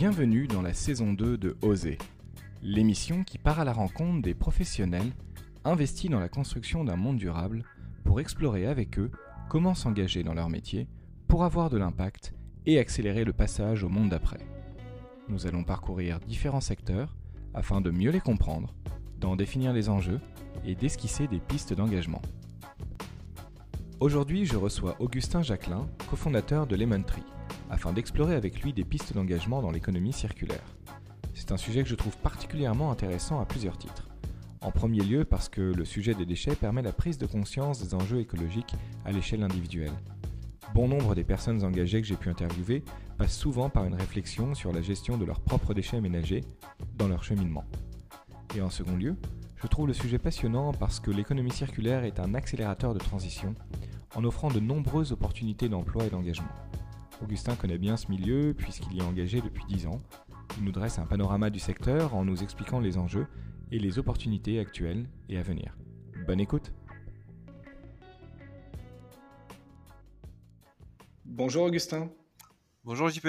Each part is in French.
Bienvenue dans la saison 2 de Oser, l'émission qui part à la rencontre des professionnels investis dans la construction d'un monde durable pour explorer avec eux comment s'engager dans leur métier pour avoir de l'impact et accélérer le passage au monde d'après. Nous allons parcourir différents secteurs afin de mieux les comprendre, d'en définir les enjeux et d'esquisser des pistes d'engagement. Aujourd'hui, je reçois Augustin Jacquelin, cofondateur de Lemon Tree, afin d'explorer avec lui des pistes d'engagement dans l'économie circulaire. C'est un sujet que je trouve particulièrement intéressant à plusieurs titres. En premier lieu parce que le sujet des déchets permet la prise de conscience des enjeux écologiques à l'échelle individuelle. Bon nombre des personnes engagées que j'ai pu interviewer passent souvent par une réflexion sur la gestion de leurs propres déchets ménagers dans leur cheminement. Et en second lieu, je trouve le sujet passionnant parce que l'économie circulaire est un accélérateur de transition en offrant de nombreuses opportunités d'emploi et d'engagement. Augustin connaît bien ce milieu puisqu'il y est engagé depuis 10 ans. Il nous dresse un panorama du secteur en nous expliquant les enjeux et les opportunités actuelles et à venir. Bonne écoute Bonjour Augustin. Bonjour JP.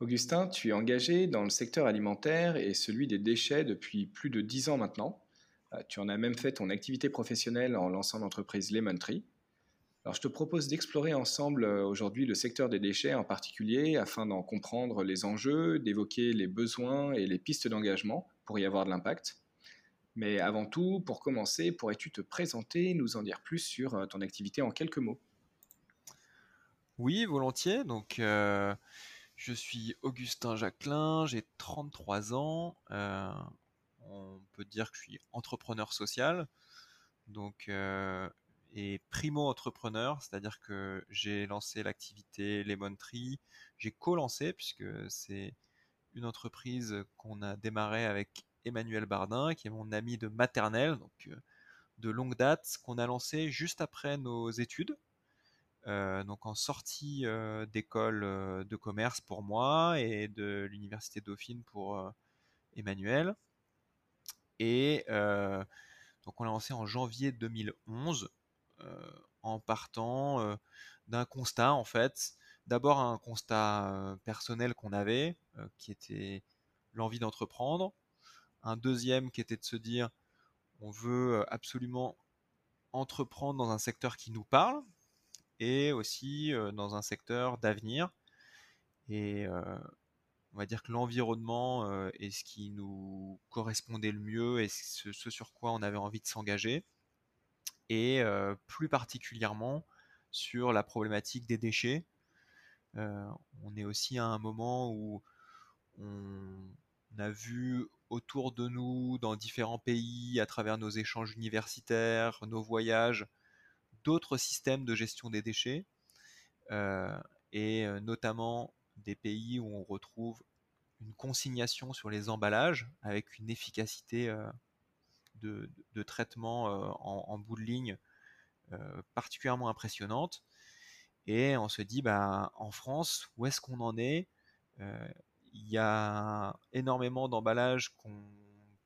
Augustin, tu es engagé dans le secteur alimentaire et celui des déchets depuis plus de 10 ans maintenant. Euh, tu en as même fait ton activité professionnelle en lançant l'entreprise Lemon Tree. Alors, je te propose d'explorer ensemble euh, aujourd'hui le secteur des déchets en particulier afin d'en comprendre les enjeux, d'évoquer les besoins et les pistes d'engagement pour y avoir de l'impact. Mais avant tout, pour commencer, pourrais-tu te présenter, nous en dire plus sur euh, ton activité en quelques mots? Oui, volontiers. Donc, euh, je suis Augustin Jacquelin, j'ai 33 ans. on peut dire que je suis entrepreneur social. Donc, et primo-entrepreneur, c'est-à-dire que j'ai lancé l'activité Lemon Tree, j'ai co-lancé puisque c'est une entreprise qu'on a démarré avec Emmanuel Bardin, qui est mon ami de maternelle, donc euh, de longue date, qu'on a lancé juste après nos études, euh, donc en sortie euh, d'école de commerce pour moi et de l'université Dauphine pour Emmanuel. Et donc on l'a lancé en janvier 2011 euh, en partant euh, d'un constat en fait. D'abord un constat euh, personnel qu'on avait, qui était l'envie d'entreprendre. Un deuxième qui était de se dire on veut absolument entreprendre dans un secteur qui nous parle et aussi dans un secteur d'avenir. Et on va dire que l'environnement est ce qui nous correspondait le mieux et ce sur quoi on avait envie de s'engager et plus particulièrement sur la problématique des déchets. on est aussi à un moment où on a vu autour de nous, dans différents pays, à travers nos échanges universitaires, nos voyages, d'autres systèmes de gestion des déchets, et notamment des pays où on retrouve une consignation sur les emballages avec une efficacité de, traitement euh, en, bout de ligne euh, particulièrement impressionnante. Et on se dit, bah, en France, où est-ce qu'on en est? Euh, Il y a énormément d'emballages qu'on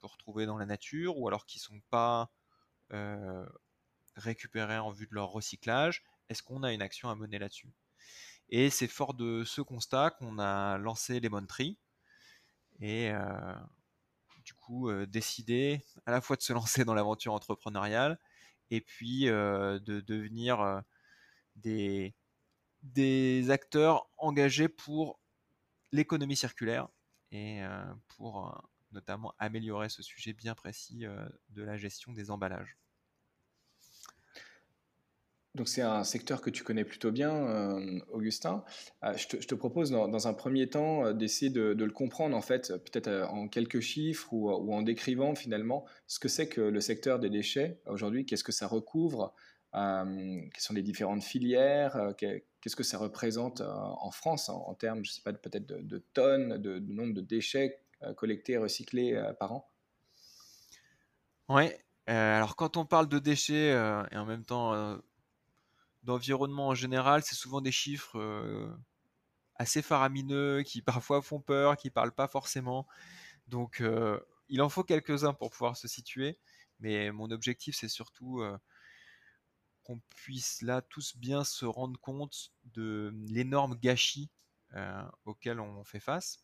peut retrouver dans la nature, ou alors qui ne sont pas récupérés en vue de leur recyclage. Est-ce qu'on a une action à mener là-dessus? Et c'est fort de ce constat qu'on a lancé Lemon Tree. Et du coup euh, décider à la fois de se lancer dans l'aventure entrepreneuriale et puis euh, de devenir euh, des, des acteurs engagés pour l'économie circulaire et pour notamment améliorer ce sujet bien précis de la gestion des emballages. Donc c'est un secteur que tu connais plutôt bien, euh, Augustin. Euh, je, te, propose dans, un premier temps euh, d'essayer de, le comprendre en fait, peut-être en quelques chiffres ou, en décrivant finalement ce que c'est que le secteur des déchets aujourd'hui, qu'est-ce que ça recouvre, quelles sont les différentes filières, qu'est-ce que ça représente en France en, termes, je sais pas, peut-être de, tonnes, de, nombre de déchets collectés et recyclés par an? Oui. alors quand on parle de déchets et en même temps d'environnement en général, c'est souvent des chiffres assez faramineux, qui parfois font peur, qui parlent pas forcément. Donc, il en faut quelques-uns pour pouvoir se situer. Mais mon objectif, c'est surtout qu'on puisse là tous bien se rendre compte de l'énorme gâchis auquel on fait face.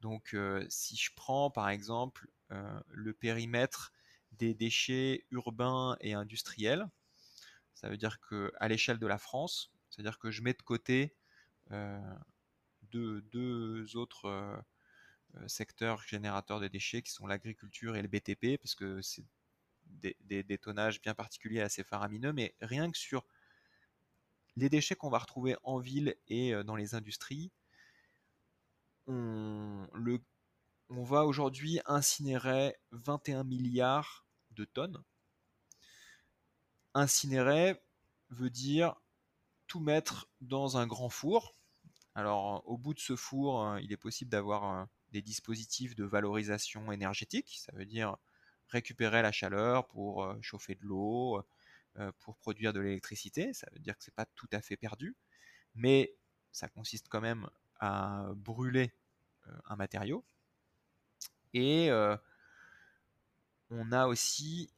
Donc si je prends par exemple le périmètre des déchets urbains et industriels, ça veut dire que à l'échelle de la France, c'est-à-dire que je mets de côté deux, autres secteurs générateurs de déchets qui sont l'agriculture et le BTP, parce que c'est des, des, tonnages bien particuliers assez faramineux, mais rien que sur les déchets qu'on va retrouver en ville et dans les industries, on, le, on va aujourd'hui incinérer 21 milliards de tonnes. Incinérer veut dire tout mettre dans un grand four. Alors au bout de ce four, il est possible d'avoir des dispositifs de valorisation énergétique. Ça veut dire récupérer la chaleur pour chauffer de l'eau, pour produire de l'électricité. Ça veut dire que c'est pas tout à fait perdu, mais ça consiste quand même à brûler un matériau. Et on a aussi,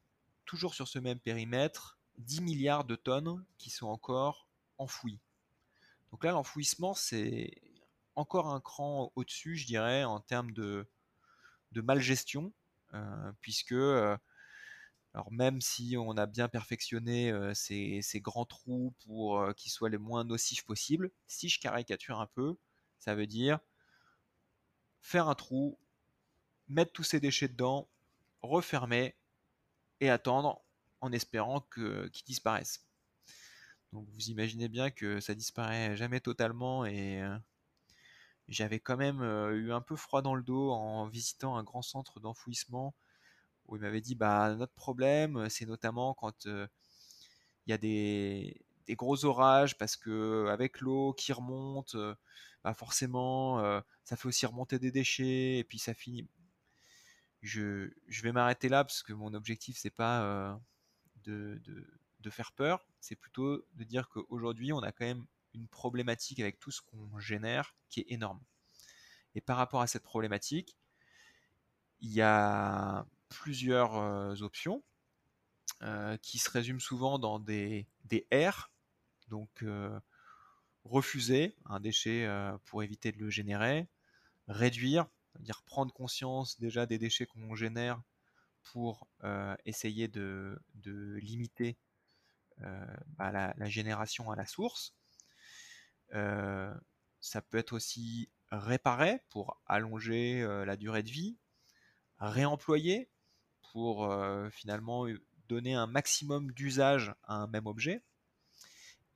toujours sur ce même périmètre, 10 milliards de tonnes qui sont encore enfouies. Donc là, l'enfouissement, c'est encore un cran au-dessus, je dirais, en termes de, de malgestion, euh, puisque, euh, même si on a bien perfectionné euh, ces, grands trous pour qu'ils soient les moins nocifs possibles, si je caricature un peu, ça veut dire faire un trou, mettre tous ces déchets dedans, refermer et attendre en espérant qu'ils disparaissent. Donc vous imaginez bien que ça disparaît jamais totalement et euh, j'avais quand même euh, eu un peu froid dans le dos en visitant un grand centre d'enfouissement où il m'avait dit bah notre problème c'est notamment quand euh, il y a des, gros orages parce que avec l'eau qui remonte bah forcément ça fait aussi remonter des déchets et puis ça finit je, vais m'arrêter là parce que mon objectif c'est pas euh, de, faire peur, c'est plutôt de dire qu'aujourd'hui on a quand même une problématique avec tout ce qu'on génère qui est énorme. Et par rapport à cette problématique, il y a plusieurs euh, options euh, qui se résument souvent dans des, des R, donc refuser un déchet pour éviter de le générer, réduire dire prendre conscience déjà des déchets qu'on génère pour euh, essayer de, limiter euh, bah, la, génération à la source. Euh, ça peut être aussi réparer pour allonger la durée de vie, réemployer pour finalement donner un maximum d'usage à un même objet,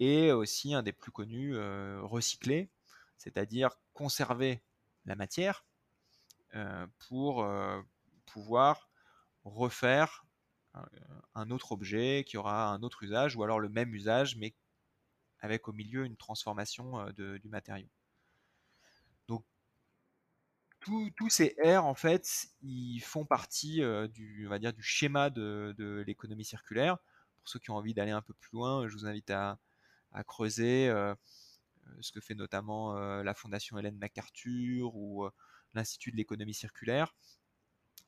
et aussi un des plus connus, recycler, c'est-à-dire conserver la matière pour pouvoir refaire un autre objet qui aura un autre usage ou alors le même usage mais avec au milieu une transformation euh, du matériau. Donc tous ces R en fait ils font partie du, on va dire, du schéma de, l'économie circulaire. Pour ceux qui ont envie d'aller un peu plus loin, je vous invite à, creuser ce que fait notamment la fondation Hélène MacArthur ou l'Institut de l'économie circulaire.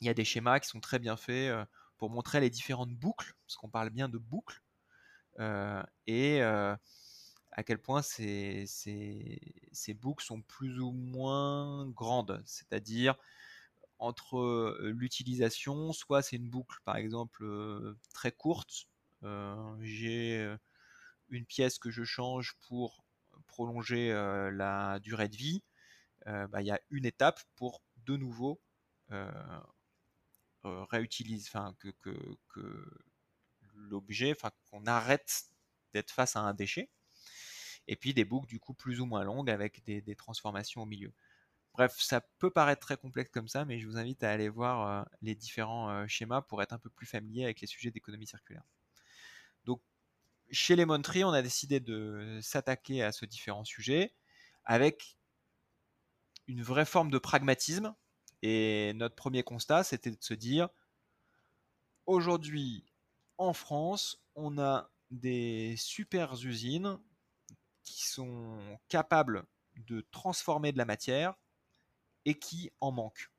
Il y a des schémas qui sont très bien faits euh, pour montrer les différentes boucles, parce qu'on parle bien de boucles, euh, et euh, à quel point ces, boucles sont plus ou moins grandes, c'est-à-dire entre l'utilisation, soit c'est une boucle par exemple très courte, j'ai une pièce que je change pour prolonger la durée de vie, bah, il y a une étape pour de nouveau euh, euh, réutiliser, enfin que, l'objet, qu'on arrête d'être face à un déchet. Et puis des boucles du coup plus ou moins longues avec des, transformations au milieu. Bref, ça peut paraître très complexe comme ça, mais je vous invite à aller voir les différents schémas pour être un peu plus familier avec les sujets d'économie circulaire. Donc, chez les Tree, on a décidé de s'attaquer à ce différents sujets avec une vraie forme de pragmatisme. Et notre premier constat, c'était de se dire, aujourd'hui, en France, on a des super usines qui sont capables de transformer de la matière et qui en manquent.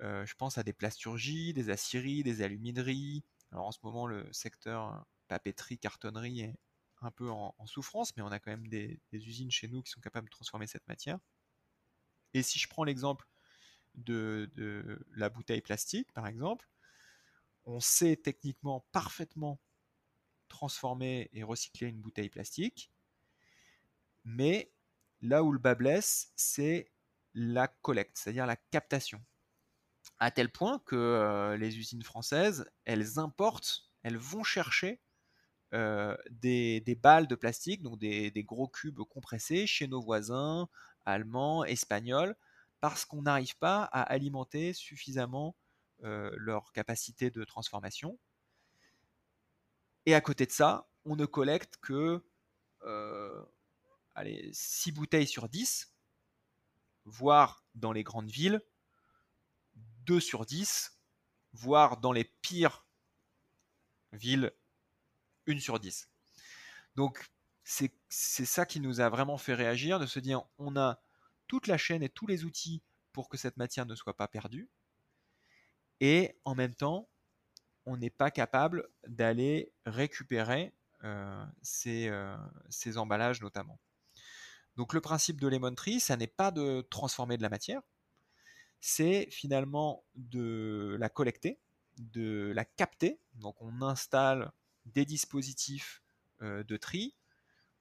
Euh, je pense à des plasturgies, des aciéries, des alumineries. Alors en ce moment, le secteur papeterie, cartonnerie est un peu en, souffrance, mais on a quand même des usines chez nous qui sont capables de transformer cette matière. Et si je prends l'exemple de, la bouteille plastique, par exemple, on sait techniquement parfaitement transformer et recycler une bouteille plastique, mais là où le bas blesse, c'est la collecte, c'est-à-dire la captation. À tel point que euh, les usines françaises, elles importent, elles vont chercher euh, des, balles de plastique, donc des, gros cubes compressés chez nos voisins allemands, espagnols, parce qu'on n'arrive pas à alimenter suffisamment euh, leur capacité de transformation. Et à côté de ça, on ne collecte que euh, allez, 6 bouteilles sur 10, voire dans les grandes villes, 2 sur 10, voire dans les pires villes une sur 10. Donc c'est ça qui nous a vraiment fait réagir, de se dire on a la chaîne et tous les outils pour que cette matière ne soit pas perdue. Et en même temps, on n'est pas capable d'aller récupérer euh, ces, euh, ces, emballages notamment. Donc le principe de Lemon Tree, ça n'est pas de transformer de la matière, c'est finalement de la collecter, de la capter. Donc on installe des dispositifs euh, de tri,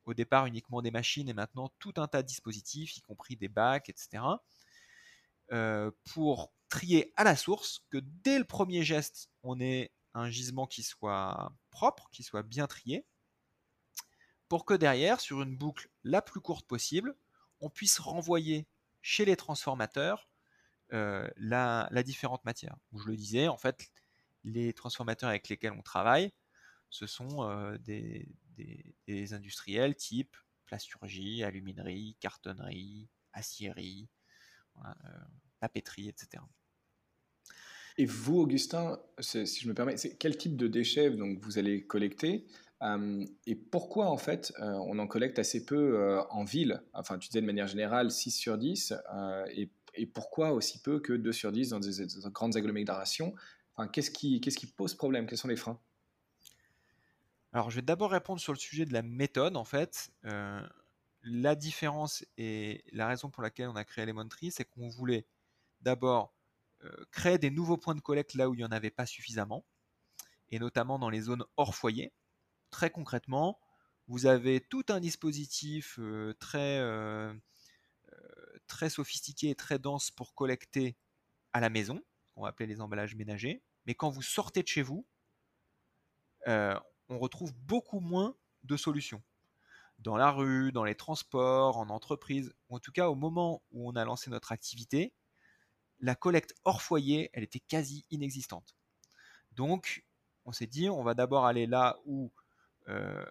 au départ uniquement des machines et maintenant tout un tas de dispositifs, y compris des bacs, etc., euh, pour trier à la source, que dès le premier geste, on ait un gisement qui soit propre, qui soit bien trié, pour que derrière, sur une boucle la plus courte possible, on puisse renvoyer chez les transformateurs euh, la, la, différente matière. je le disais, en fait, les transformateurs avec lesquels on travaille, ce sont euh, des, industriels type plasturgie, aluminerie, cartonnerie, acierie, euh, papeterie, etc. Et vous, Augustin, si je me permets, quel type de déchets donc, vous allez collecter euh, et pourquoi en fait on en collecte assez peu en ville? Enfin, tu disais de manière générale 6 sur 10, et, pourquoi aussi peu que 2 sur 10 dans des, grandes agglomérations? Enfin, qu'est-ce qui, qu'est-ce qui pose problème? Quels sont les freins? Alors, je vais d'abord répondre sur le sujet de la méthode. En fait, euh, la différence et la raison pour laquelle on a créé Lemon Tree, c'est qu'on voulait d'abord euh, créer des nouveaux points de collecte là où il n'y en avait pas suffisamment, et notamment dans les zones hors foyer. Très concrètement, vous avez tout un dispositif euh, très, très sophistiqué et très dense pour collecter à la maison, qu'on va appeler les emballages ménagers. Mais quand vous sortez de chez vous, on retrouve beaucoup moins de solutions. Dans la rue, dans les transports, en entreprise, ou en tout cas au moment où on a lancé notre activité, la collecte hors foyer, elle était quasi inexistante. Donc, on s'est dit, on va d'abord aller là où euh,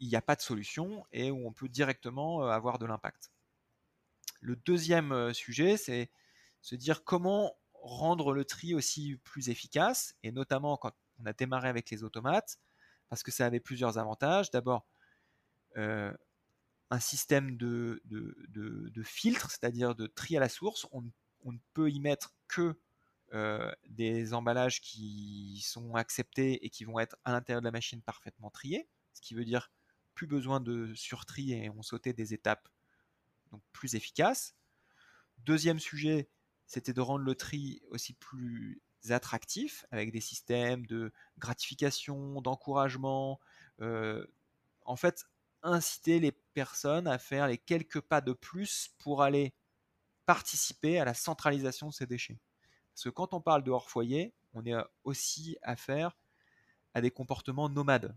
il n'y a pas de solution et où on peut directement euh, avoir de l'impact. Le deuxième euh, sujet, c'est se dire comment rendre le tri aussi plus efficace, et notamment quand on a démarré avec les automates, parce que ça avait plusieurs avantages. D'abord, euh, un système de, filtre, c'est-à-dire de tri à la source. On, ne peut y mettre que euh, des emballages qui sont acceptés et qui vont être à l'intérieur de la machine parfaitement triés, ce qui veut dire plus besoin de surtri et on sautait des étapes donc plus efficaces. Deuxième sujet, c'était de rendre le tri aussi plus attractifs avec des systèmes de gratification, d'encouragement. Euh, en fait, inciter les personnes à faire les quelques pas de plus pour aller participer à la centralisation de ces déchets. Parce que quand on parle de hors foyer, on est aussi affaire à des comportements nomades.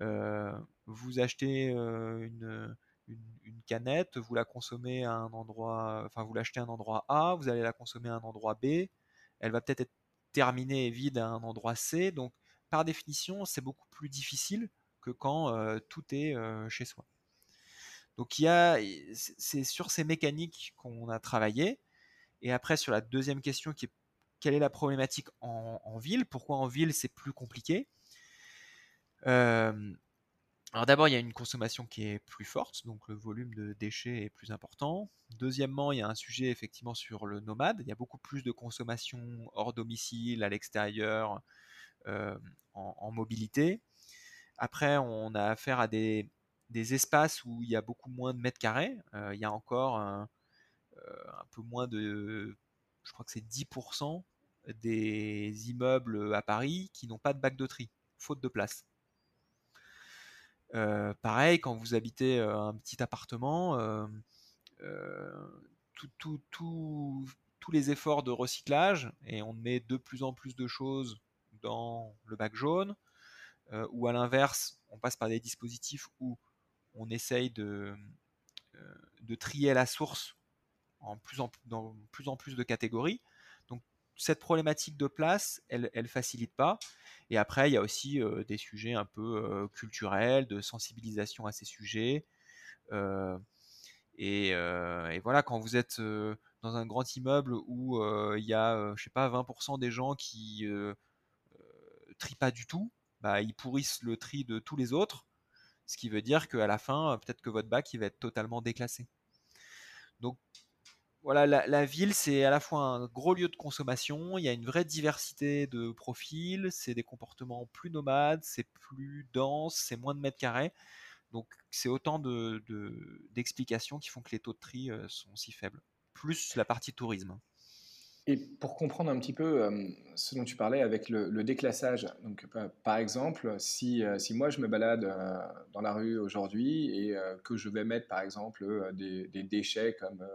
Euh, vous achetez euh, une, une, canette, vous la consommez à un endroit, enfin vous l'achetez à un endroit A, vous allez la consommer à un endroit B, elle va peut-être être terminée et vide à un endroit C. Donc, par définition, c'est beaucoup plus difficile que quand euh, tout est euh, chez soi. Donc, il y a, c'est sur ces mécaniques qu'on a travaillé. Et après, sur la deuxième question qui est quelle est la problématique en, ville? Pourquoi en ville c'est plus compliqué? Euh, alors d'abord, il y a une consommation qui est plus forte, donc le volume de déchets est plus important. Deuxièmement, il y a un sujet effectivement sur le nomade. Il y a beaucoup plus de consommation hors domicile, à l'extérieur, euh, en, mobilité. Après, on a affaire à des, espaces où il y a beaucoup moins de mètres carrés. Euh, il y a encore un peu moins de, je crois que c'est 10% des immeubles à Paris qui n'ont pas de bac de tri, faute de place. Pareil, quand vous habitez un petit appartement, tous les efforts de recyclage, et on met de plus en plus de choses dans le bac jaune, ou à l'inverse, on passe par des dispositifs où on essaye de, trier la source en plus en, dans plus en plus de catégories. Cette problématique de place, elle ne facilite pas. Et après, il y a aussi des sujets un peu culturels, de sensibilisation à ces sujets. Et, voilà, quand vous êtes dans un grand immeuble où il y a, je sais pas, 20% des gens qui trient pas du tout, bah, ils pourrissent le tri de tous les autres, ce qui veut dire qu'à la fin, peut-être que votre bac il va être totalement déclassé. Donc voilà, la, ville, c'est à la fois un gros lieu de consommation, il y a une vraie diversité de profils, c'est des comportements plus nomades, c'est plus dense, c'est moins de mètres carrés. Donc c'est autant d'explications de, qui font que les taux de tri euh, sont si faibles, plus la partie tourisme. Et pour comprendre un petit peu euh, ce dont tu parlais avec le, déclassage, donc par exemple, si, euh, si, moi je me balade dans la rue aujourd'hui et que je vais mettre par exemple des, déchets comme,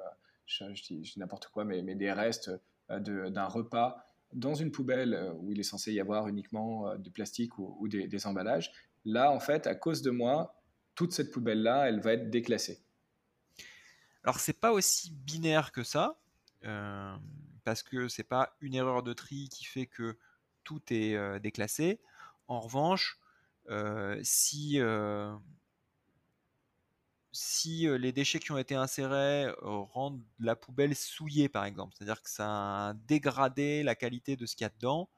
je, dis, n'importe quoi, mais, des restes d'un repas dans une poubelle où il est censé y avoir uniquement du plastique ou, des, emballages, là en fait, à cause de moi, toute cette poubelle-là, elle va être déclassée. Alors c'est pas aussi binaire que ça, euh, parce que c'est pas une erreur de tri qui fait que tout est euh, déclassé. En revanche, euh, si, si les déchets qui ont été insérés rendent la poubelle souillée, par exemple, c'est-à-dire que ça a dégradé la qualité de ce qu'il y a dedans,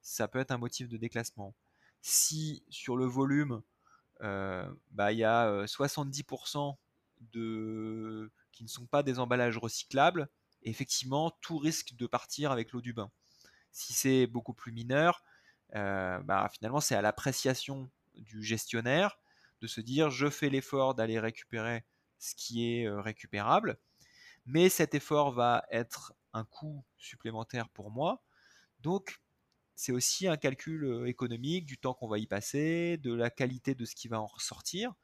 ça peut être un motif de déclassement. Si sur le volume, bah, il y a 70% de... qui ne sont pas des emballages recyclables. Effectivement, tout risque de partir avec l'eau du bain. Si c'est beaucoup plus mineur, bah, finalement, c'est à l'appréciation du gestionnaire de se dire je fais l'effort d'aller récupérer ce qui est récupérable, mais cet effort va être un coût supplémentaire pour moi. Donc, c'est aussi un calcul économique du temps qu'on va y passer, de la qualité de ce qui va en ressortir,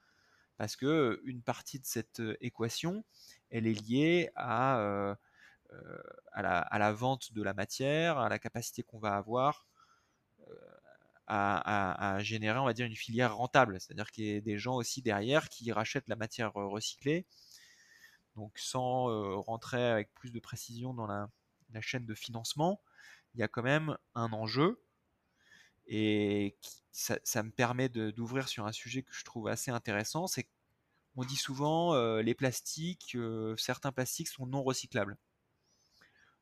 parce que une partie de cette équation, elle est liée à, à, la, vente de la matière, à la capacité qu'on va avoir à, générer, on va dire, une filière rentable. C'est-à-dire qu'il y a des gens aussi derrière qui rachètent la matière recyclée. Donc sans rentrer avec plus de précision dans la chaîne de financement, il y a quand même un enjeu et ça, me permet d'ouvrir sur un sujet que je trouve assez intéressant, c'est qu'on dit souvent euh, les plastiques, euh, certains plastiques sont non recyclables.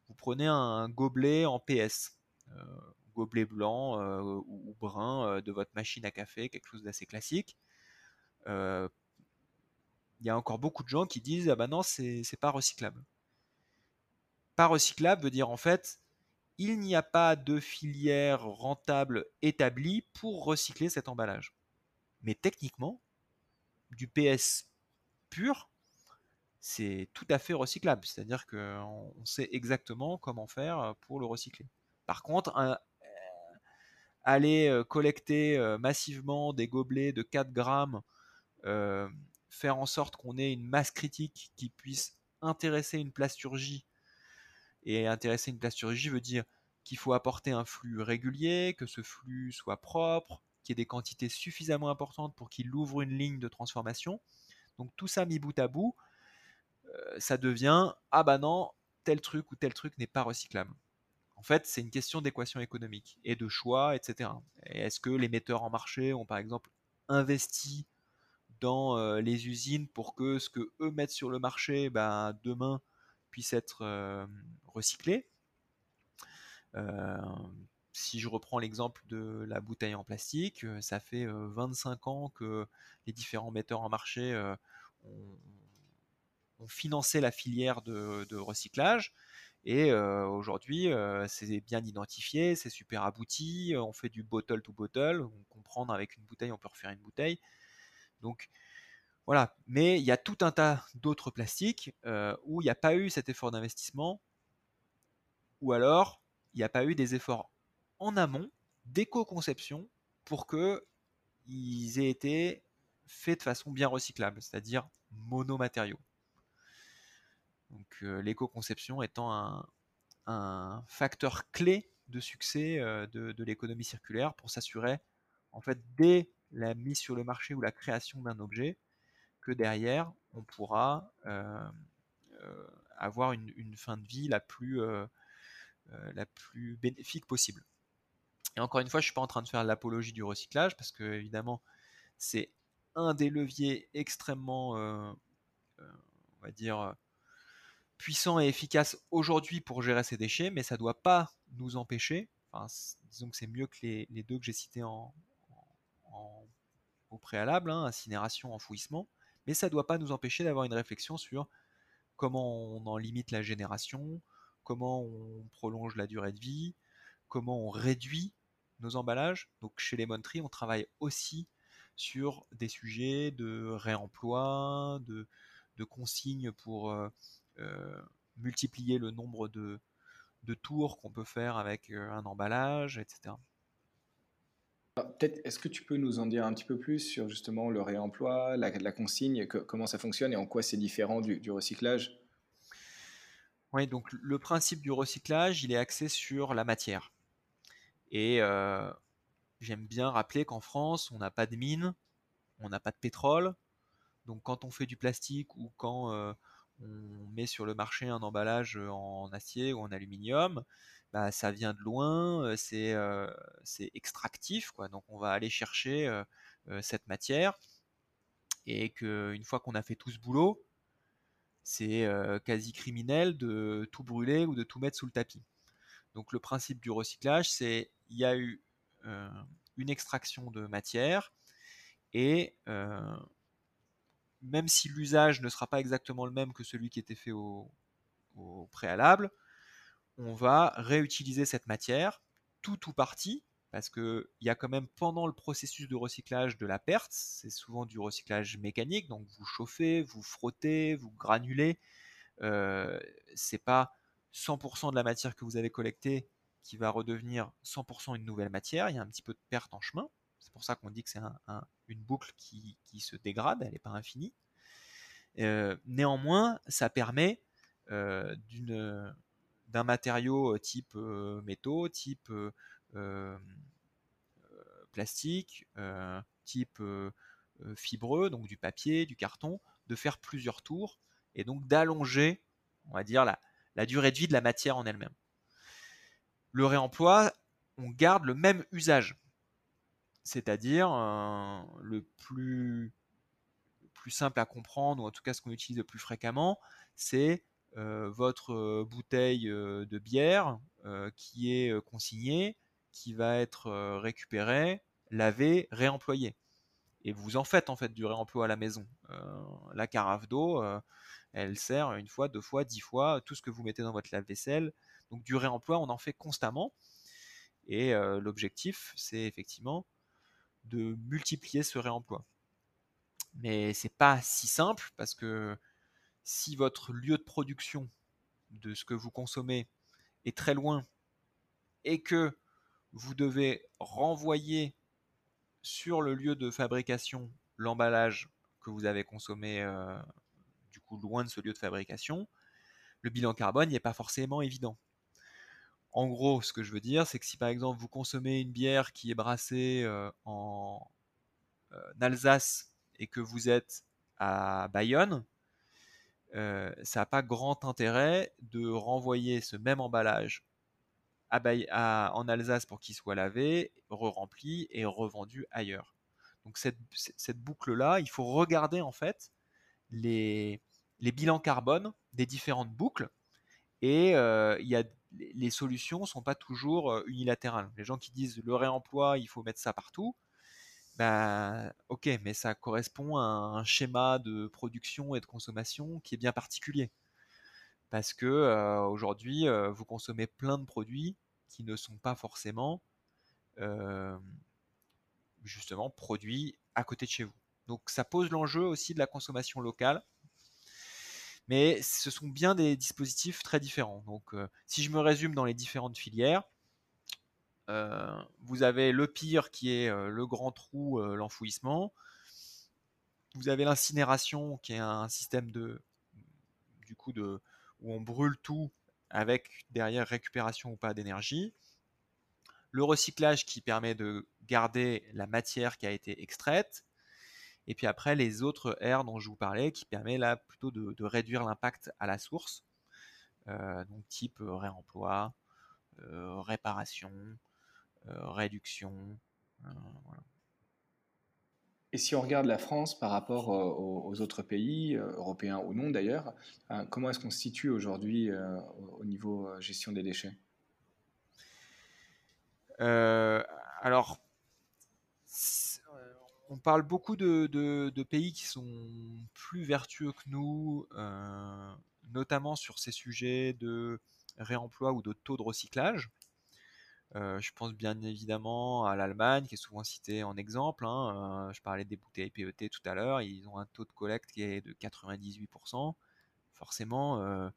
Vous prenez un gobelet en PS, euh, gobelet blanc ou, brun de votre machine à café, quelque chose d'assez classique. Il y a encore beaucoup de gens qui disent ah ben non c'est pas recyclable. Pas recyclable veut dire en fait il n'y a pas de filière rentable établie pour recycler cet emballage. Mais techniquement, du PS pur, c'est tout à fait recyclable. C'est-à-dire qu'on sait exactement comment faire pour le recycler. Par contre, euh, aller collecter massivement des gobelets de 4 grammes, faire en sorte qu'on ait une masse critique qui puisse intéresser une plasturgie et intéresser une plasturgie veut dire qu'il faut apporter un flux régulier, que ce flux soit propre, qu'il y ait des quantités suffisamment importantes pour qu'il ouvre une ligne de transformation. Donc tout ça mis bout à bout, ça devient ah bah non, tel truc ou tel truc n'est pas recyclable. En fait, c'est une question d'équation économique et de choix, etc. Est-ce que les metteurs en marché ont par exemple investi dans euh, les usines pour que ce que eux mettent sur le marché, bah, demain puisse être euh, recyclé? Euh, si je reprends l'exemple de la bouteille en plastique, ça fait 25 ans que les différents metteurs en marché ont, financé la filière de, recyclage. Et aujourd'hui, c'est bien identifié, c'est super abouti. On fait du bottle to bottle. On comprend avec une bouteille, on peut refaire une bouteille. Donc, Voilà, mais il y a tout un tas d'autres plastiques où il n'y a pas eu cet effort d'investissement, ou alors il n'y a pas eu des efforts en amont d'éco-conception pour qu'ils aient été faits de façon bien recyclable, c'est-à-dire monomatériaux. Donc l'éco-conception étant un, facteur clé de succès de, de l'économie circulaire pour s'assurer, en fait, dès la mise sur le marché ou la création d'un objet, que derrière, on pourra avoir une, une, fin de vie la plus, la plus bénéfique possible. Et encore une fois, je ne suis pas en train de faire l'apologie du recyclage, parce que évidemment, c'est un des leviers extrêmement, on va dire, puissant et efficace aujourd'hui pour gérer ces déchets, mais ça ne doit pas nous empêcher, disons que c'est mieux que les, deux que j'ai cités au préalable, hein, incinération, enfouissement, mais ça ne doit pas nous empêcher d'avoir une réflexion sur comment on en limite la génération, comment on prolonge la durée de vie, comment on réduit nos emballages. Donc chez les Tree, on travaille aussi sur des sujets de réemploi, de, consignes pour euh, multiplier le nombre de, de tours qu'on peut faire avec euh, un emballage, etc. Peut-être, est-ce que tu peux nous en dire un petit peu plus sur justement le réemploi, la, la consigne, comment ça fonctionne et en quoi c'est différent du, du, recyclage? Oui, donc le principe du recyclage, il est axé sur la matière. Et euh, j'aime bien rappeler qu'en France, on n'a pas de mine, on n'a pas de pétrole. Donc quand on fait du plastique ou quand euh, on met sur le marché un emballage en acier ou en aluminium, bah, ça vient de loin, c'est extractif. Donc on va aller chercher cette matière et qu'une fois qu'on a fait tout ce boulot, c'est quasi criminel de tout brûler ou de tout mettre sous le tapis. Donc le principe du recyclage, c'est il y a eu une extraction de matière et même si l'usage ne sera pas exactement le même que celui qui était fait au, préalable, on va réutiliser cette matière, tout ou partie, parce qu'il y a quand même pendant le processus de recyclage de la perte, c'est souvent du recyclage mécanique, donc vous chauffez, vous frottez, vous granulez, euh, c'est pas 100% de la matière que vous avez collectée qui va redevenir 100% une nouvelle matière, il y a un petit peu de perte en chemin, c'est pour ça qu'on dit que c'est boucle qui, se dégrade, elle n'est pas infinie. Euh, néanmoins, ça permet euh, d'un matériau type métaux, type plastique, type fibreux, donc du papier, du carton, de faire plusieurs tours et donc d'allonger, on va dire, la durée de vie de la matière en elle-même. Le réemploi, on garde le même usage, c'est-à-dire le plus, simple à comprendre, ou en tout cas ce qu'on utilise le plus fréquemment, c'est euh, votre euh, bouteille euh, de bière qui est consignée, qui va être récupérée, lavée, réemployée. Et vous en faites en fait du réemploi à la maison. la carafe d'eau, elle sert une fois, deux fois, dix fois, tout ce que vous mettez dans votre lave-vaisselle. Donc du réemploi, on en fait constamment. Et l'objectif, c'est effectivement de multiplier ce réemploi. Mais c'est pas si simple parce que si votre lieu de production de ce que vous consommez est très loin et que vous devez renvoyer sur le lieu de fabrication l'emballage que vous avez consommé euh, du coup loin de ce lieu de fabrication, le bilan carbone n'est pas forcément évident. En gros, ce que je veux dire, c'est que si par exemple vous consommez une bière qui est brassée euh, en euh, Alsace et que vous êtes à Bayonne, euh, ça n'a pas grand intérêt de renvoyer ce même emballage à, en Alsace pour qu'il soit lavé, re-rempli et revendu ailleurs. Donc cette, boucle-là, il faut regarder en fait les, bilans carbone des différentes boucles et il y a, les solutions ne sont pas toujours euh, unilatérales. Les gens qui disent le réemploi, il faut mettre ça partout, bah, ok, mais ça correspond à un schéma de production et de consommation qui est bien particulier. Parce que euh, aujourd'hui, euh, vous consommez plein de produits qui ne sont pas forcément justement produits à côté de chez vous. Donc ça pose l'enjeu aussi de la consommation locale. Mais ce sont bien des dispositifs très différents. Donc si je me résume dans les différentes filières, vous avez le pire qui est le grand trou, l'enfouissement. Vous avez l'incinération qui est un système de, du coup de, où on brûle tout avec derrière récupération ou pas d'énergie. Le recyclage qui permet de garder la matière qui a été extraite. Et puis après, les autres R dont je vous parlais qui permet là plutôt de, réduire l'impact à la source. Euh, donc type euh, réemploi, euh, réparation, réduction. Voilà. Et si on regarde la France par rapport aux, autres pays, européens ou non d'ailleurs, comment est-ce qu'on se situe aujourd'hui au niveau gestion des déchets? Alors, on parle beaucoup de, pays qui sont plus vertueux que nous, notamment sur ces sujets de réemploi ou de taux de recyclage. Euh, je pense bien évidemment à l'Allemagne, qui est souvent citée en exemple. Hein. Euh, je parlais des bouteilles PET tout à l'heure. Ils ont un taux de collecte qui est de 98%. Forcément, euh,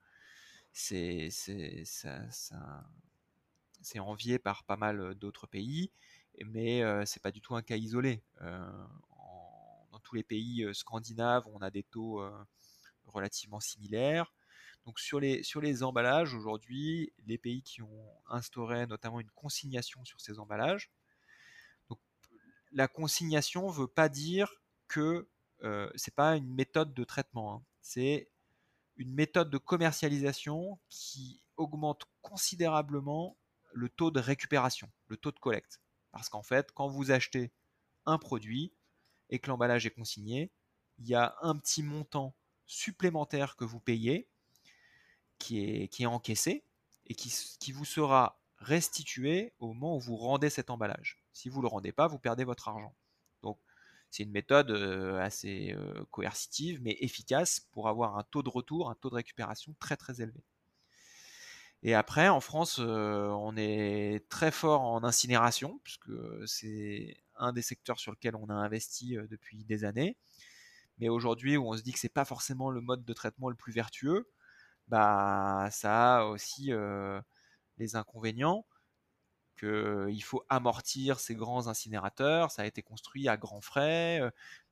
c'est envié par pas mal d'autres pays, mais c'est pas du tout un cas isolé. dans tous les pays scandinaves, on a des taux relativement similaires. Donc sur les, sur les emballages, aujourd'hui, les pays qui ont instauré notamment une consignation sur ces emballages, la consignation ne veut pas dire que ce n'est pas une méthode de traitement, hein. c'est une méthode de commercialisation qui augmente considérablement le taux de récupération, le taux de collecte. Parce qu'en fait, quand vous achetez un produit et que l'emballage est consigné, il y a un petit montant supplémentaire que vous payez qui est, encaissé et qui, qui, vous sera restitué au moment où vous rendez cet emballage. Si vous ne le rendez pas, vous perdez votre argent. Donc c'est une méthode euh, assez euh, coercitive mais efficace pour avoir un taux de retour, un taux de récupération très très élevé. Et après, en France, euh, on est très fort en incinération, puisque c'est un des secteurs sur lequel on a investi depuis des années. Mais aujourd'hui, où on se dit que c'est pas forcément le mode de traitement le plus vertueux, bah, ça a aussi les inconvénients qu'il faut amortir ces grands incinérateurs. Ça a été construit à grands frais.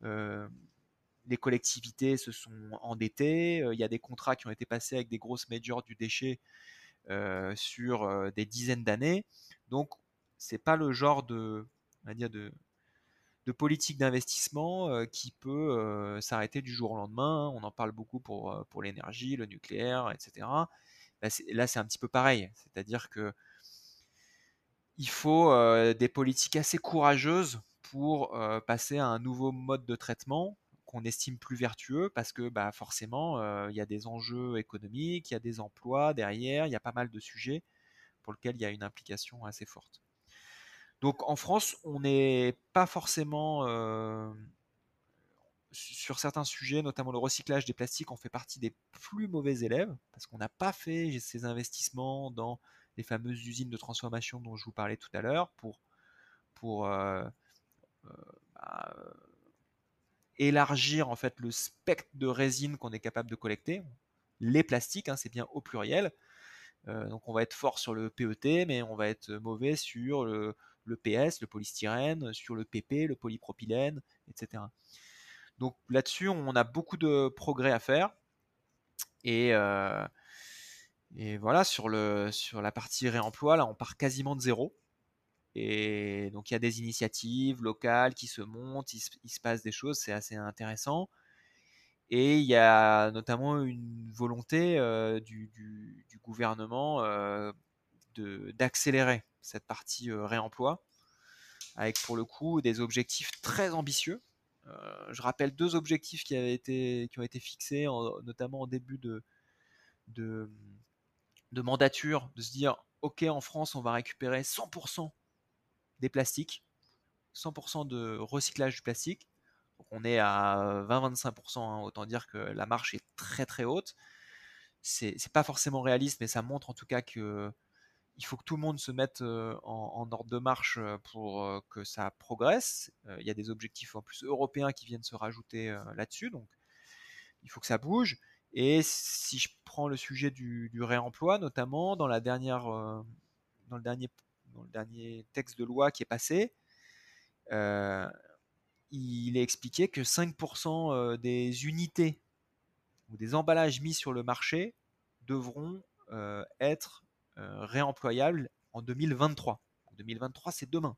les collectivités se sont endettées. Il y a des contrats qui ont été passés avec des grosses majors du déchet sur des dizaines d'années. Donc, c'est pas le genre de, dire de, de politique d'investissement euh, qui peut euh, s'arrêter du jour au lendemain. On en parle beaucoup pour, euh, pour l'énergie, le nucléaire, etc. Là, c'est un petit peu pareil. C'est-à-dire que il faut des politiques assez courageuses pour passer à un nouveau mode de traitement qu'on estime plus vertueux parce que bah, forcément, il y a des enjeux économiques, il y a des emplois derrière, il y a pas mal de sujets pour lesquels il y a une implication assez forte. Donc en France, on n'est pas forcément euh, sur certains sujets, notamment le recyclage des plastiques, on fait partie des plus mauvais élèves parce qu'on n'a pas fait ces investissements dans les fameuses usines de transformation dont je vous parlais tout à l'heure pour, euh, euh, bah, élargir en fait le spectre de résine qu'on est capable de collecter. Les plastiques, hein, c'est bien au pluriel. donc on va être fort sur le PET, mais on va être mauvais sur le, le PS, le polystyrène, sur le PP, le polypropylène, etc. Donc là-dessus, on a beaucoup de progrès à faire. Et, euh, et voilà, sur, le, sur la partie réemploi, là, on part quasiment de zéro. Et donc il y a des initiatives locales qui se montent, il se, passe des choses, c'est assez intéressant. Et il y a notamment une volonté du, gouvernement d'accélérer cette partie réemploi, avec pour le coup des objectifs très ambitieux. Je rappelle deux objectifs qui ont été fixés, notamment en début de, de, mandature, de se dire, OK, en France, on va récupérer 100% des plastiques, 100% de recyclage du plastique. On est à 20-25%, hein, autant dire que la marche est très très haute. C'est pas forcément réaliste, mais ça montre en tout cas que il faut que tout le monde se mette en, ordre de marche pour que ça progresse. il y a des objectifs en plus européens qui viennent se rajouter là-dessus, donc il faut que ça bouge. Et si je prends le sujet du, réemploi, notamment dans, la dernière, dans, le dernier, dans le dernier texte de loi qui est passé, il est expliqué que 5% des unités ou des emballages mis sur le marché devront être euh, réemployable en 2023. 2023, c'est demain.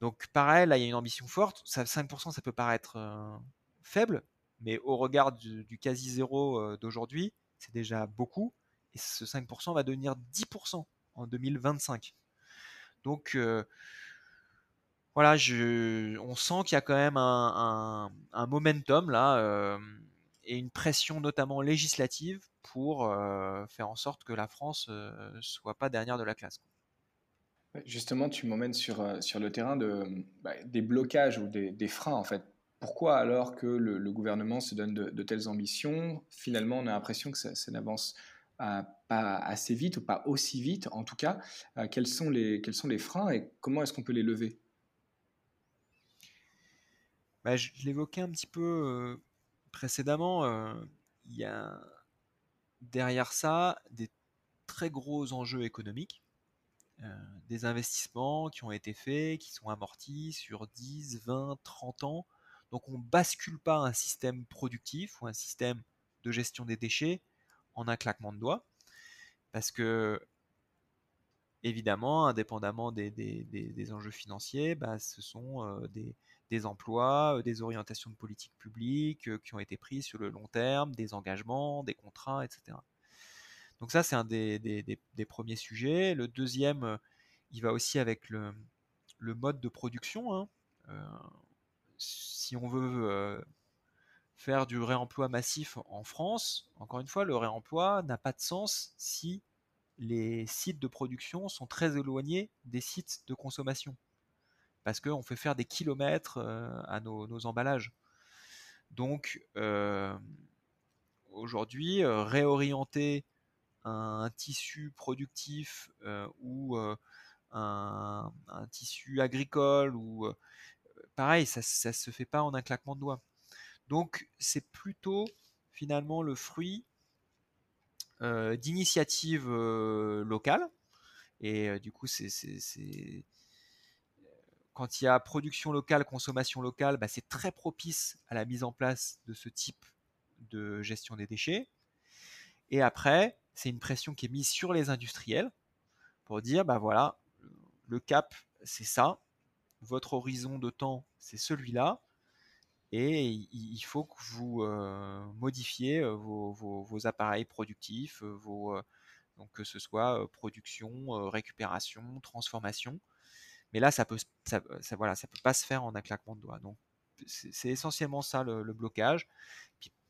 Donc pareil, là, il y a une ambition forte. Ça, 5%, ça peut paraître euh, faible, mais au regard du, quasi zéro euh, d'aujourd'hui, c'est déjà beaucoup. Et ce 5% va devenir 10% en 2025. Donc voilà, je, on sent qu'il y a quand même un, momentum là et une pression notamment législative pour faire en sorte que la France ne soit pas dernière de la classe. Justement, tu m'emmènes sur, le terrain bah, des blocages ou des, freins, en fait. Pourquoi, alors que le, gouvernement se donne de, telles ambitions, finalement, on a l'impression que ça, n'avance pas assez vite ou pas aussi vite, en tout cas quels, sont les, quels sont les freins et comment est-ce qu'on peut les lever? Bah, Je l'évoquais un petit peu précédemment. Il y a derrière ça des très gros enjeux économiques, euh, des investissements qui ont été faits, qui sont amortis sur 10, 20, 30 ans. Donc on ne bascule pas un système productif ou un système de gestion des déchets en un claquement de doigts, parce que évidemment, indépendamment des, enjeux financiers, bah, ce sont euh, des, des emplois, euh, des orientations de politique publique euh, qui ont été prises sur le long terme, des engagements, des contrats, etc. Donc ça, c'est un des, premiers sujets. Le deuxième, il va aussi avec le, mode de production. Hein. si on veut faire du réemploi massif en France, encore une fois, le réemploi n'a pas de sens si les sites de production sont très éloignés des sites de consommation parce qu'on fait faire des kilomètres euh, à nos, emballages. Donc euh, aujourd'hui, euh, réorienter un, tissu productif ou un, tissu agricole ou pareil, ça, ne se fait pas en un claquement de doigts. Donc c'est plutôt finalement le fruit d'initiatives locales. Et du coup c'est quand il y a production locale, consommation locale, bah, c'est très propice à la mise en place de ce type de gestion des déchets. Et après, c'est une pression qui est mise sur les industriels pour dire, bah voilà, le cap, c'est ça, votre horizon de temps, c'est celui-là, et il faut que vous euh, modifiez euh, vos, appareils productifs, euh, que ce soit production, récupération, transformation, mais là, ça peut, peut pas se faire en un claquement de doigts. Donc, c'est essentiellement ça le, blocage.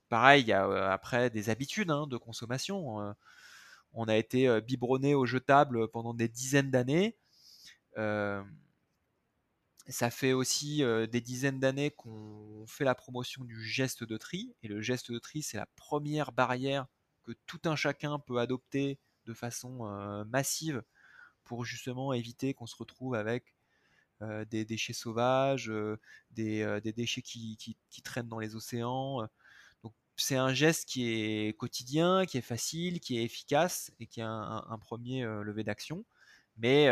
Pareil, il y a après des habitudes hein, de consommation. Euh. on a été biberonné au jetable pendant des dizaines d'années. Ça fait aussi des dizaines d'années qu'on fait la promotion du geste de tri. Et le geste de tri, c'est la première barrière que tout un chacun peut adopter de façon massive pour justement éviter qu'on se retrouve avec des déchets sauvages, des, déchets qui, traînent dans les océans. Donc c'est un geste qui est quotidien, qui est facile, qui est efficace et qui a un, premier levé d'action. Mais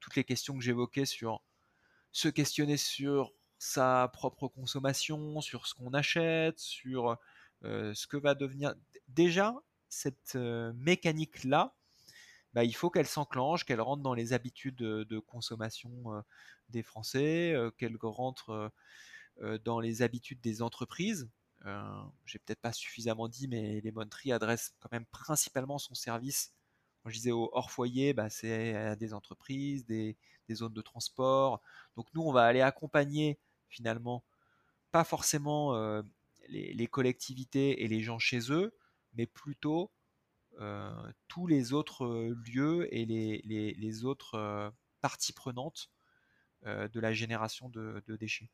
toutes les questions que j'évoquais sur se questionner sur sa propre consommation, sur ce qu'on achète, sur ce que va devenir. Déjà, cette mécanique-là, bah, il faut qu'elle s'enclenche, qu'elle rentre dans les habitudes de, consommation des Français, qu'elle rentre dans les habitudes des entreprises. J'ai peut-être pas suffisamment dit, mais les Tree adresse quand même principalement son service. Quand je disais hors foyer, bah, c'est des entreprises, des, zones de transport. Donc nous, on va aller accompagner finalement, pas forcément les, les, collectivités et les gens chez eux, mais plutôt euh, tous les autres euh, lieux et les, autres euh, parties prenantes de la génération de, déchets.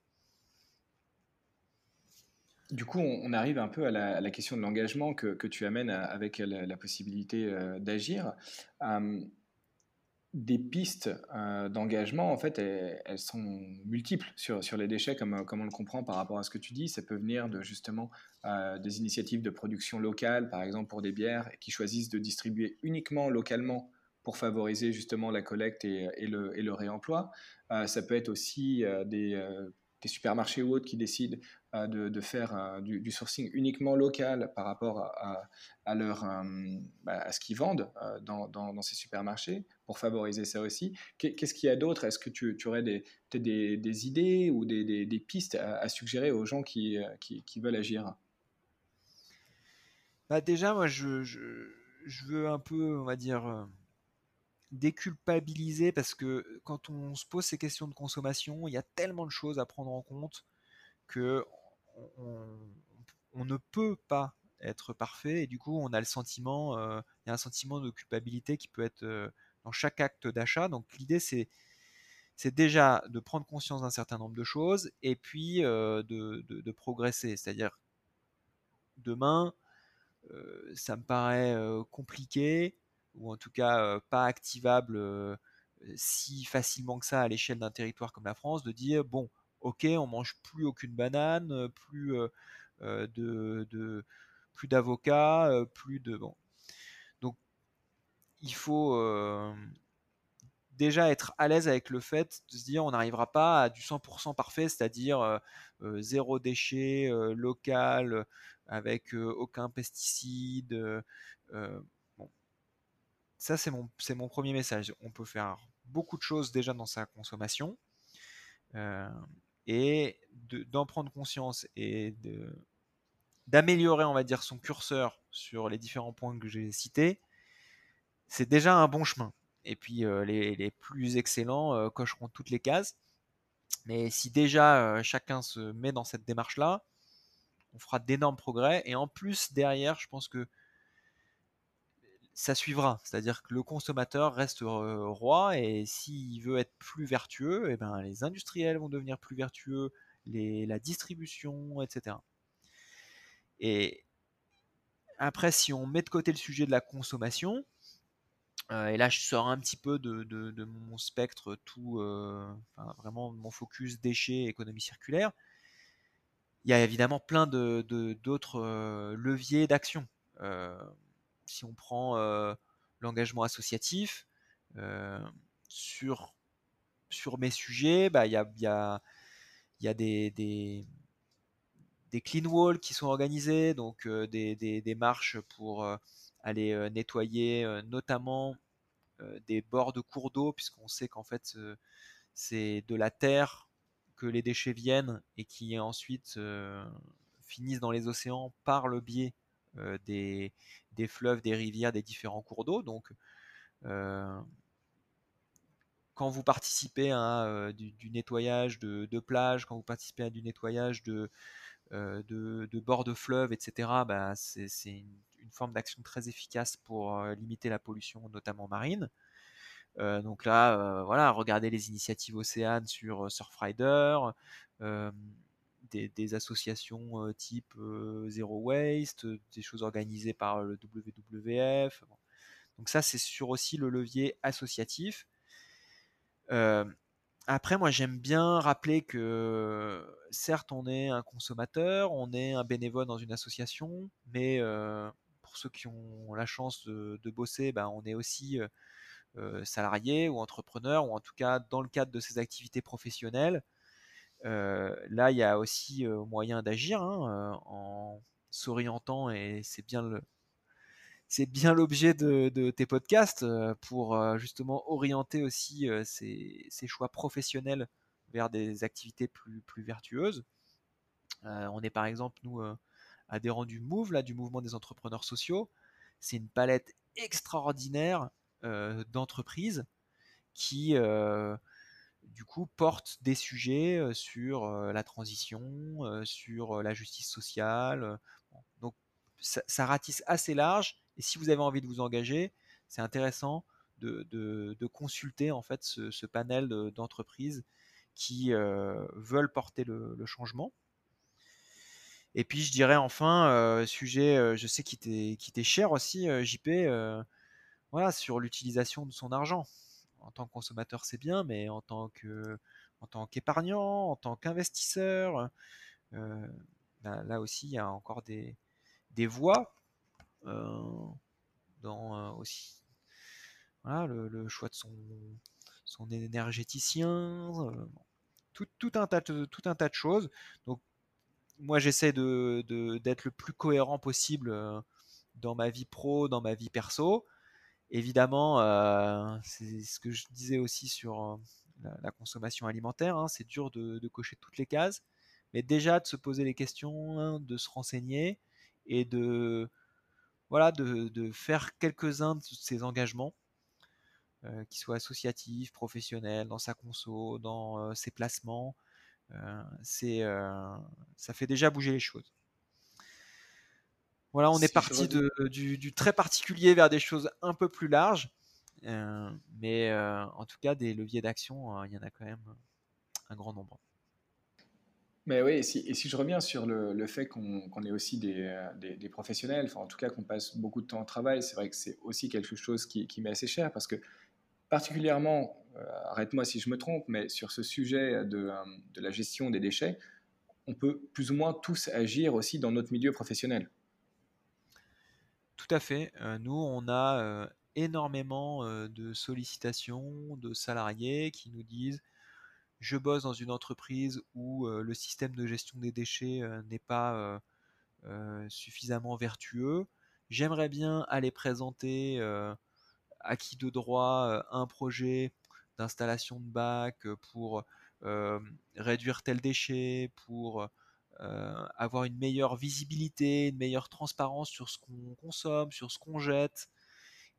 Du coup, on, arrive un peu à la, question de l'engagement que, tu amènes avec la, possibilité d'agir. des pistes euh, d'engagement, en fait, elles, sont multiples sur, les déchets, comme, on le comprend par rapport à ce que tu dis. Ça peut venir de justement euh, des initiatives de production locale, par exemple pour des bières, qui choisissent de distribuer uniquement localement pour favoriser justement la collecte et, le, réemploi. Euh, ça peut être aussi des des supermarchés ou autres qui décident euh, de, faire euh, du, sourcing uniquement local par rapport à, leur, euh, bah, à ce qu'ils vendent dans, ces supermarchés, pour favoriser ça aussi. Qu'est-ce qu'il y a d'autre? Est-ce que tu, aurais des, des, des, idées ou des, pistes à, suggérer aux gens qui, qui, veulent agir? Bah Déjà, moi, je, je, veux un peu, on va dire déculpabiliser parce que quand on se pose ces questions de consommation, il y a tellement de choses à prendre en compte que on, ne peut pas être parfait et du coup on a le sentiment, euh, il y a un sentiment de culpabilité qui peut être euh, dans chaque acte d'achat. Donc l'idée c'est c'est déjà de prendre conscience d'un certain nombre de choses et puis euh, de, de, progresser. C'est-à-dire demain, ça me paraît compliqué ou en tout cas pas activable si facilement que ça à l'échelle d'un territoire comme la France, de dire bon, ok, on mange plus aucune banane, plus euh, de, plus d'avocats, plus de bon. Donc il faut déjà être à l'aise avec le fait de se dire on n'arrivera pas à du 100% parfait, c'est-à-dire zéro déchet, local, avec aucun pesticide. Ça, c'est mon, premier message. On peut faire beaucoup de choses déjà dans sa consommation. Euh, et d'en prendre conscience et d'améliorer, on va dire, son curseur sur les différents points que j'ai cités, c'est déjà un bon chemin. Et puis euh, les, plus excellents euh, cocheront toutes les cases. Mais si déjà chacun se met dans cette démarche-là, on fera d'énormes progrès. Et en plus, derrière, je pense que ça suivra. C'est-à-dire que le consommateur reste roi et s'il veut être plus vertueux, eh ben, les industriels vont devenir plus vertueux, la distribution, etc. Et après, si on met de côté le sujet de la consommation, et là je sors un petit peu de, mon spectre, tout, vraiment mon focus déchets, économie circulaire, il y a évidemment plein d'autres leviers d'action si on prend l'engagement associatif, sur, sur mes sujets, bah, il y, a, y, a, y a des, des, des, clean walls qui sont organisés, donc euh, des, des, marches pour aller nettoyer notamment des bords de cours d'eau, puisqu'on sait qu'en fait c'est de la terre que les déchets viennent et qui ensuite finissent dans les océans par le biais des, des fleuves, des rivières, des différents cours d'eau. Donc, euh, quand vous participez à euh, du, nettoyage de, de, plage, quand vous participez à du nettoyage de, euh, de, bords de fleuves, etc., bah, c'est une, forme d'action très efficace pour limiter la pollution, notamment marine. donc là, voilà, regardez les initiatives Océane sur Surfrider, des, associations type Zero Waste, des choses organisées par le WWF. Donc ça, c'est sur aussi le levier associatif. Après, moi, j'aime bien rappeler que certes, on est un consommateur, on est un bénévole dans une association, mais pour ceux qui ont la chance de, bosser, ben, on est aussi salarié ou entrepreneur, ou en tout cas dans le cadre de ces activités professionnelles. Là, il y a aussi moyen d'agir hein, en s'orientant et c'est bien l'objet de, tes podcasts pour justement orienter aussi ces, choix professionnels vers des activités plus, plus vertueuses. on est par exemple, nous, adhérents du MOVE, là, du mouvement des entrepreneurs sociaux. C'est une palette extraordinaire d'entreprises qui du coup, porte des sujets sur la transition, sur la justice sociale. Donc, ça, ratisse assez large. Et si vous avez envie de vous engager, c'est intéressant de, consulter en fait ce, panel d'entreprises qui veulent porter le, changement. Et puis je dirais enfin, sujet, je sais qui t'est cher aussi, JP, voilà, sur l'utilisation de son argent. En tant que consommateur, c'est bien, mais en tant tant qu'épargnant, en tant qu'investisseur, bah, là aussi, il y a encore des, des voies dans aussi le, choix de son, son énergéticien, tout, tout, un tas de, tout un tas de choses. Donc, moi, j'essaie de, d'être le plus cohérent possible dans ma vie pro, dans ma vie perso. Évidemment, c'est ce que je disais aussi sur la, consommation alimentaire, hein, c'est dur de, cocher toutes les cases, mais déjà de se poser les questions, hein, de se renseigner et de, voilà, de, faire quelques-uns de ces engagements, euh, qui soient associatifs, professionnels, dans sa conso, dans euh, ses placements. Euh, ça fait déjà bouger les choses. Voilà, on est parti du, très particulier vers des choses un peu plus larges. mais en tout cas, des leviers d'action, il y en a quand même un grand nombre. Mais oui, et si, je reviens sur le, fait qu'on ait aussi euh, des, professionnels, enfin en tout cas qu'on passe beaucoup de temps au travail, c'est vrai que c'est aussi quelque chose qui, m'est assez cher parce que particulièrement, euh, arrête-moi si je me trompe, mais sur ce sujet de, euh, de, la gestion des déchets, on peut plus ou moins tous agir aussi dans notre milieu professionnel. Tout à fait. nous, on a énormément de sollicitations de salariés qui nous disent je bosse dans une entreprise où le système de gestion des déchets n'est pas suffisamment vertueux. J'aimerais bien aller présenter à qui de droit un projet d'installation de bac pour réduire tel déchet, pour avoir une meilleure visibilité, une meilleure transparence sur ce qu'on consomme, sur ce qu'on jette.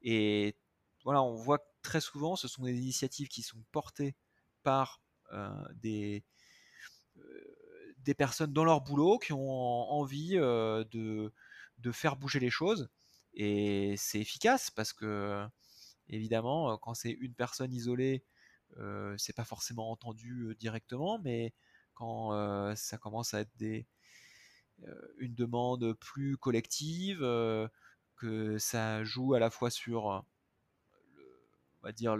Et voilà, on voit que très souvent, ce sont des initiatives qui sont portées par euh, des, euh, des personnes dans leur boulot qui ont envie euh, de, de faire bouger les choses. Et c'est efficace parce que, évidemment, quand c'est une personne isolée, c'est pas forcément entendu directement, mais quand ça commence à être des, une demande plus collective, que ça joue à la fois sur, on va dire,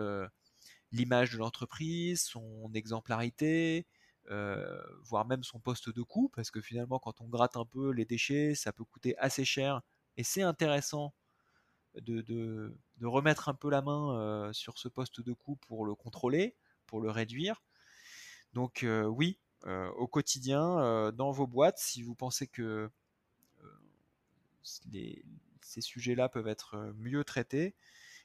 l'image de l'entreprise, son exemplarité, euh, voire même son poste de coût, parce que finalement, quand on gratte un peu les déchets, ça peut coûter assez cher, et c'est intéressant de, remettre un peu la main euh, sur ce poste de coût pour le contrôler, pour le réduire. Donc euh, oui, au quotidien, dans vos boîtes, si vous pensez que ces sujets-là peuvent être mieux traités,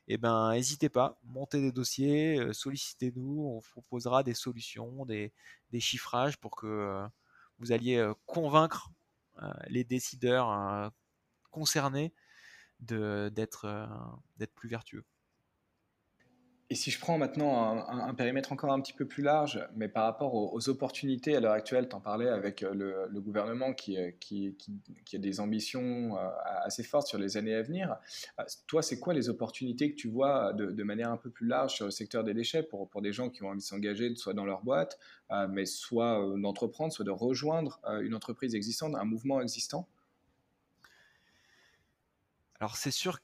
eh ben, n'hésitez pas, montez des dossiers, euh, sollicitez-nous, on vous proposera des solutions, des, chiffrages pour que euh, vous alliez euh, convaincre les décideurs concernés d'être plus vertueux. Et si je prends maintenant un, périmètre encore un petit peu plus large, mais par rapport aux, opportunités à l'heure actuelle, tu en parlais avec euh, le, gouvernement qui, euh, qui, a des ambitions euh, assez fortes sur les années à venir. Toi, c'est quoi les opportunités que tu vois de, manière un peu plus large sur le secteur des déchets pour des gens qui ont envie de s'engager, soit dans leur boîte, mais soit d'entreprendre, soit de rejoindre une entreprise existante, un mouvement existant? Alors c'est sûr,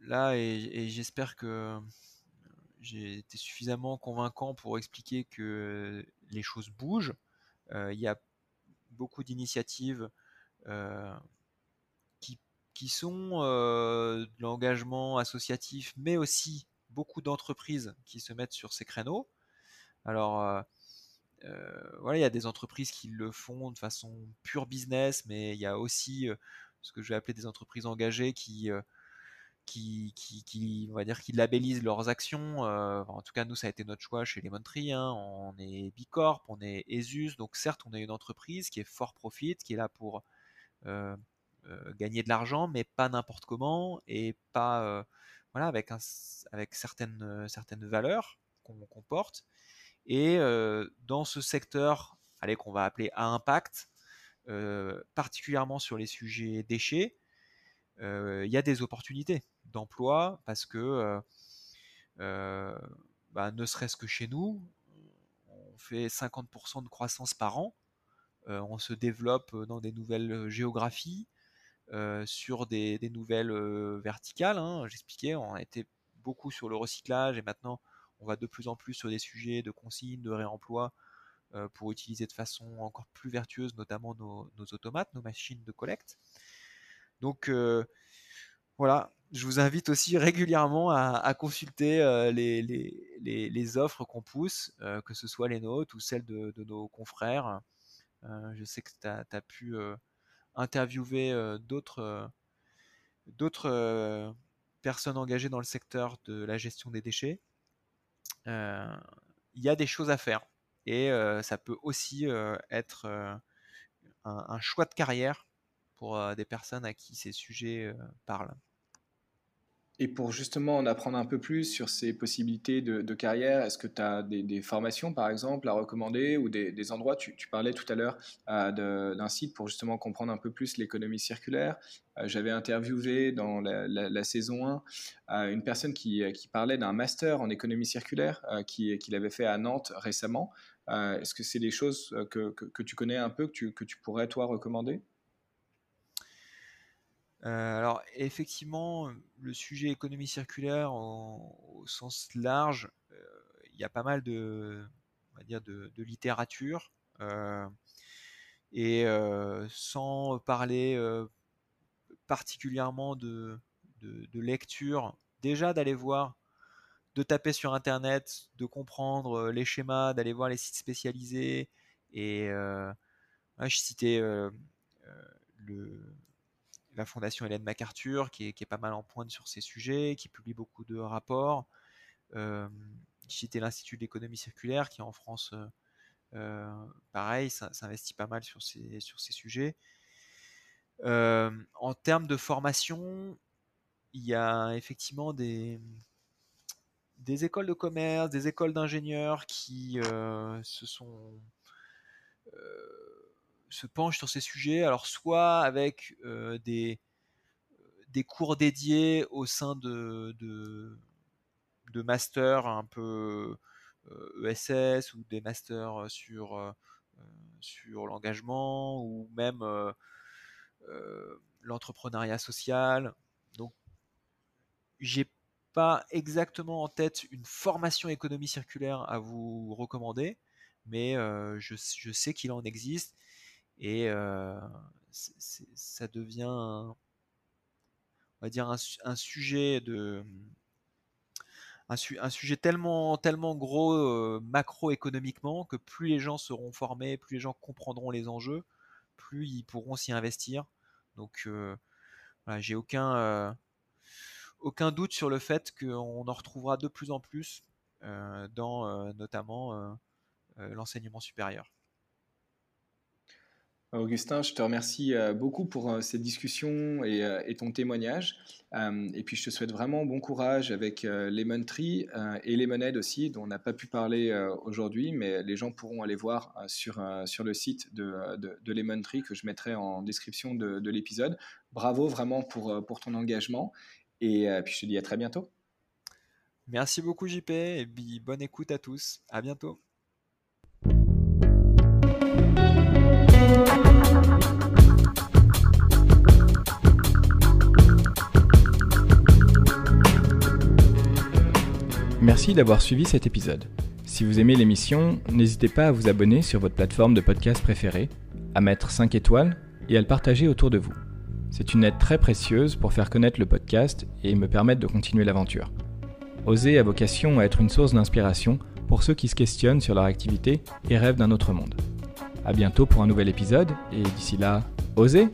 là, et j'espère que j'ai été suffisamment convaincant pour expliquer que les choses bougent. Euh, il y a beaucoup d'initiatives euh, qui, qui, sont euh, de l'engagement associatif, mais aussi beaucoup d'entreprises qui se mettent sur ces créneaux. Alors, voilà, il y a des entreprises qui le font de façon pure business, mais il y a aussi ce que je vais appeler des entreprises engagées qui qui, qui, on va dire, qui labellisent leurs actions. Euh, en tout cas, nous, ça a été notre choix chez Lemon Tree. Hein. On est Bicorp, on est ESUS. Donc, certes, on est une entreprise qui est fort profit, qui est là pour euh, euh, gagner de l'argent, mais pas n'importe comment et pas voilà, avec, un, avec certaines, certaines valeurs qu'on porte. Et dans ce secteur, allez, qu'on va appeler à impact, particulièrement sur les sujets déchets, il y a des opportunités d'emploi parce que, euh, euh, bah, ne serait-ce que chez nous, on fait 50% de croissance par an, euh, on se développe dans des nouvelles géographies, sur des, nouvelles verticales. Hein. J'expliquais, on été beaucoup sur le recyclage et maintenant on va de plus en plus sur des sujets de consigne, de réemploi, pour utiliser de façon encore plus vertueuse, notamment nos, automates, nos machines de collecte. Donc voilà, je vous invite aussi régulièrement à, consulter les, les, offres qu'on pousse, que ce soit les nôtres ou celles de, nos confrères. je sais que tu as, pu interviewer d'autres personnes engagées dans le secteur de la gestion des déchets. Il y a des choses à faire et ça peut aussi être un, choix de carrière pour des personnes à qui ces sujets parlent. Et pour justement en apprendre un peu plus sur ces possibilités de, carrière, est-ce que tu as des, formations par exemple à recommander ou des, endroits? Tu, parlais tout à l'heure d'un site pour justement comprendre un peu plus l'économie circulaire. J'avais interviewé dans la, saison 1 une personne qui, parlait d'un master en économie circulaire qu'il qui avait fait à Nantes récemment. est-ce que c'est des choses que, que, tu connais un peu, que tu, que tu pourrais toi recommander? Euh, alors effectivement, le sujet économie circulaire au sens large, euh, il y a pas mal de, on va dire de, littérature. Euh, et sans parler particulièrement de, de, lecture, déjà d'aller voir, de taper sur Internet, de comprendre les schémas, d'aller voir les sites spécialisés. Et je citais le, la fondation Hélène MacArthur, qui est, pas mal en pointe sur ces sujets, qui publie beaucoup de rapports. Euh, cité l'Institut de l'économie circulaire, qui en France, euh, euh, pareil, s'investit pas mal sur ces, sur ces sujets. Euh, en termes de formation, il y a effectivement des écoles de commerce, des écoles d'ingénieurs qui se sont se penche sur ces sujets, alors soit avec euh, des, cours dédiés au sein de, de, masters un peu ESS euh, e ou des masters sur, euh, sur l'engagement ou même l'entrepreneuriat social. Donc, j'ai pas exactement en tête une formation économie circulaire à vous recommander, mais je, sais qu'il en existe et ça devient, on va dire, un, sujet de un, sujet tellement, tellement gros macroéconomiquement que plus les gens seront formés, plus les gens comprendront les enjeux, plus ils pourront s'y investir. Donc, j'ai aucun, aucun doute sur le fait qu'on en retrouvera de plus en plus dans notamment l'enseignement supérieur. Augustin, je te remercie euh, beaucoup pour euh, cette discussion et, euh, ton témoignage. et puis, je te souhaite vraiment bon courage avec Lemon Tree et Lemonade aussi, dont on n'a pas pu parler aujourd'hui, mais les gens pourront aller voir sur, sur le site de, de, Lemon Tree que je mettrai en description de, de l'épisode. Bravo vraiment pour, pour ton engagement. Et puis, je te dis à très bientôt. Merci beaucoup, JP, et bonne écoute à tous. À bientôt. Merci d'avoir suivi cet épisode. Si vous aimez l'émission, n'hésitez pas à vous abonner sur votre plateforme de podcast préférée, à mettre 5 étoiles et à le partager autour de vous. C'est une aide très précieuse pour faire connaître le podcast et me permettre de continuer l'aventure. Oser a vocation à être une source d'inspiration pour ceux qui se questionnent sur leur activité et rêvent d'un autre monde. A bientôt pour un nouvel épisode et d'ici là, osez